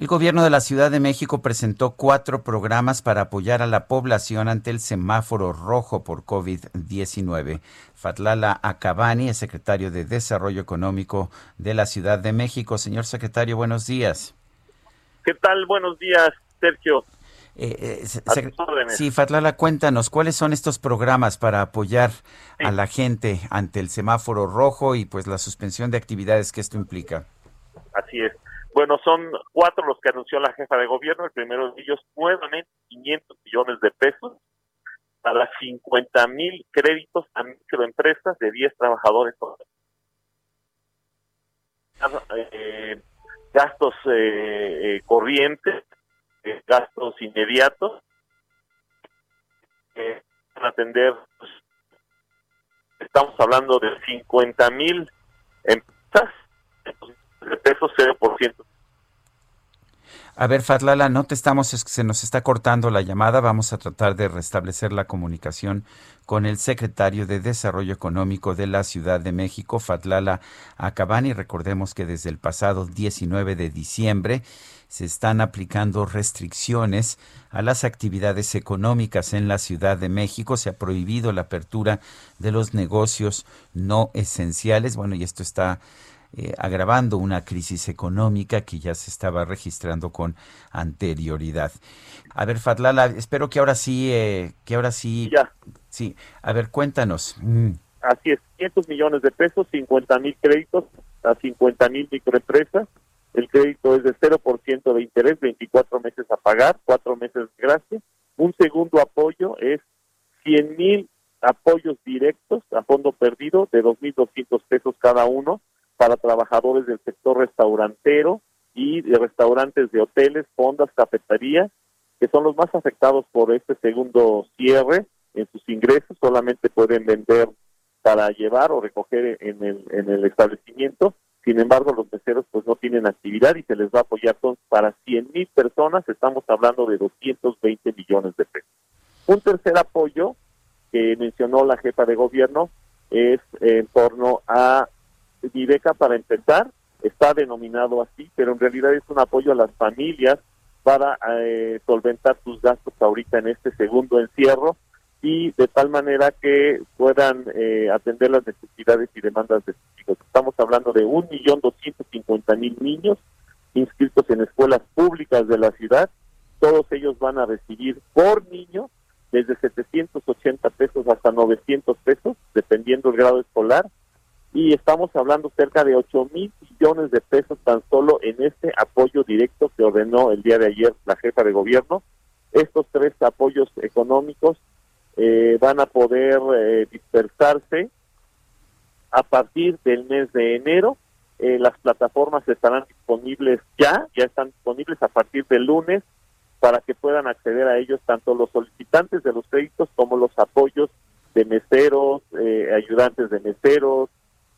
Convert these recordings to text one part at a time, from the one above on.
El gobierno de la Ciudad de México presentó cuatro programas para apoyar a la población ante el semáforo rojo por COVID-19. Fatlala Acabani es secretario de Desarrollo Económico de la Ciudad de México. Señor secretario, buenos días. ¿Qué tal? Buenos días, Sergio. Eh, eh, sí, Fatlala, cuéntanos, ¿cuáles son estos programas para apoyar a la gente ante el semáforo rojo y pues la suspensión de actividades que esto implica? Así es. Bueno, son cuatro los que anunció la jefa de gobierno. El primero de ellos, nuevamente 500 millones de pesos para 50 mil créditos a microempresas de 10 trabajadores. Eh, gastos eh, eh, corrientes, gastos inmediatos, para atender, pues, estamos hablando de 50 mil empresas de pesos 0%. A ver, Fatlala, no te estamos, se nos está cortando la llamada. Vamos a tratar de restablecer la comunicación con el secretario de Desarrollo Económico de la Ciudad de México, Fatlala Acabani. Recordemos que desde el pasado 19 de diciembre se están aplicando restricciones a las actividades económicas en la Ciudad de México. Se ha prohibido la apertura de los negocios no esenciales. Bueno, y esto está eh, agravando una crisis económica que ya se estaba registrando con anterioridad. A ver, Fatlala, espero que ahora sí, eh, que ahora sí. Ya. Sí, a ver, cuéntanos. Mm. Así es, 500 millones de pesos, 50 mil créditos a 50 mil microempresas. El crédito es de 0% de interés, 24 meses a pagar, 4 meses de gracia. Un segundo apoyo es 100 mil apoyos directos a fondo perdido de 2.200 pesos cada uno para trabajadores del sector restaurantero y de restaurantes de hoteles, fondas, cafeterías, que son los más afectados por este segundo cierre en sus ingresos, solamente pueden vender para llevar o recoger en el, en el establecimiento. Sin embargo, los meseros pues no tienen actividad y se les va a apoyar entonces para 100 mil personas, estamos hablando de 220 millones de pesos. Un tercer apoyo que mencionó la jefa de gobierno es en torno a mi beca para empezar está denominado así, pero en realidad es un apoyo a las familias para eh, solventar sus gastos ahorita en este segundo encierro y de tal manera que puedan eh, atender las necesidades y demandas de sus hijos. Estamos hablando de un millón doscientos cincuenta mil niños inscritos en escuelas públicas de la ciudad. Todos ellos van a recibir por niño desde 780 pesos hasta 900 pesos, dependiendo el grado escolar, y estamos hablando cerca de 8 mil millones de pesos tan solo en este apoyo directo que ordenó el día de ayer la jefa de gobierno. Estos tres apoyos económicos eh, van a poder eh, dispersarse a partir del mes de enero. Eh, las plataformas estarán disponibles ya, ya están disponibles a partir del lunes para que puedan acceder a ellos tanto los solicitantes de los créditos como los apoyos de meseros, ayudantes de meseros,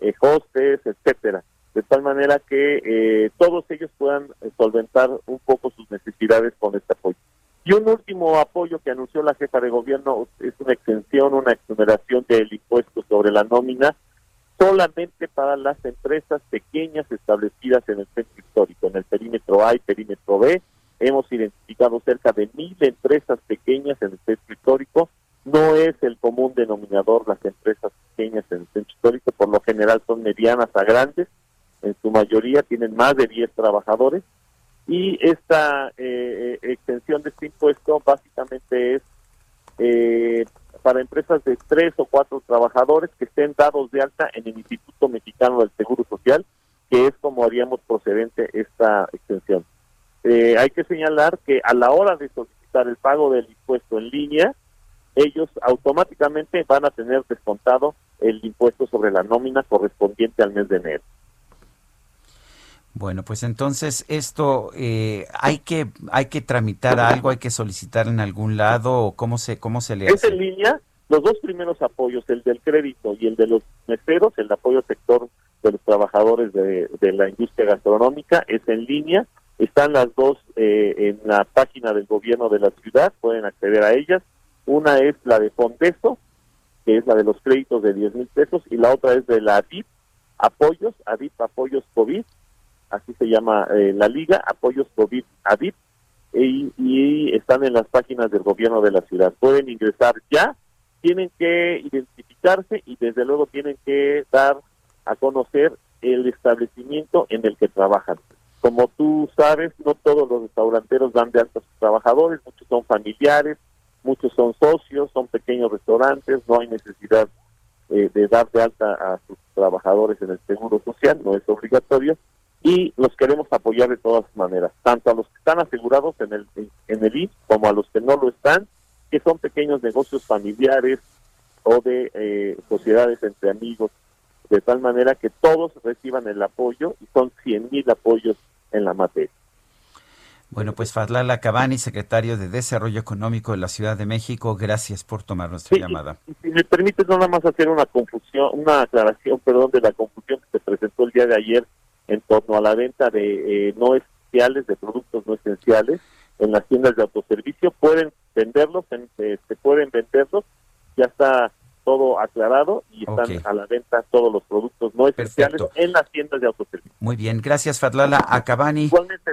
eh, hostes, etcétera, de tal manera que eh, todos ellos puedan eh, solventar un poco sus necesidades con este apoyo. Y un último apoyo que anunció la jefa de gobierno es una extensión, una exoneración del impuesto sobre la nómina solamente para las empresas pequeñas establecidas en el centro histórico, en el perímetro A y perímetro B. Hemos identificado cerca de mil empresas pequeñas en el centro histórico no es el común denominador las empresas pequeñas en el centro histórico, por lo general son medianas a grandes, en su mayoría tienen más de 10 trabajadores y esta eh, eh, extensión de este impuesto básicamente es eh, para empresas de tres o cuatro trabajadores que estén dados de alta en el Instituto Mexicano del Seguro Social, que es como haríamos procedente esta extensión. hay que señalar que a la hora de solicitar el pago del impuesto en línea, ellos automáticamente van a tener descontado el impuesto sobre la nómina correspondiente al mes de enero. Bueno, pues entonces esto eh, hay que hay que tramitar algo, hay que solicitar en algún lado o cómo se cómo se le hace. Es en línea. Los dos primeros apoyos, el del crédito y el de los meseros, el apoyo al sector de los trabajadores de, la industria gastronómica, es en línea. Están las dos eh, en la página del gobierno de la ciudad, pueden acceder a ellas. Una es la de Fondeso, que es la de los créditos de 10 mil pesos, y la otra es de la ADIP, Apoyos, ADIP Apoyos COVID, así se llama eh, la liga, Apoyos COVID ADIP, y, y, están en las páginas del gobierno de la ciudad. Pueden ingresar ya, tienen que identificarse y desde luego tienen que dar a conocer el establecimiento en el que trabajan. Como tú sabes, no todos los restauranteros dan de alta a sus trabajadores, muchos son familiares, muchos son socios, son pequeños restaurantes, no hay necesidad eh, de dar de alta a sus trabajadores en el seguro social, no es obligatorio, y los queremos apoyar de todas maneras, tanto a los que están asegurados en el, en el IMSS como a los que no lo están, que son pequeños negocios familiares o de eh, sociedades entre amigos, de tal manera que todos reciban el apoyo y son 100 mil apoyos en la materia. Bueno, pues Fadlala Cabani, secretario de Desarrollo Económico de la Ciudad de México, gracias por tomar nuestra llamada. Si me permites nada más hacer una confusión, una aclaración, perdón, de la confusión que se presentó el día de ayer en torno a la venta de eh, no esenciales, de productos no esenciales en las tiendas de autoservicio. Pueden venderlos, se, pueden venderlos, ya está todo aclarado y están a la venta todos los productos no esenciales en las tiendas de autoservicio. Muy bien, gracias Fadlala Acabani. Igualmente.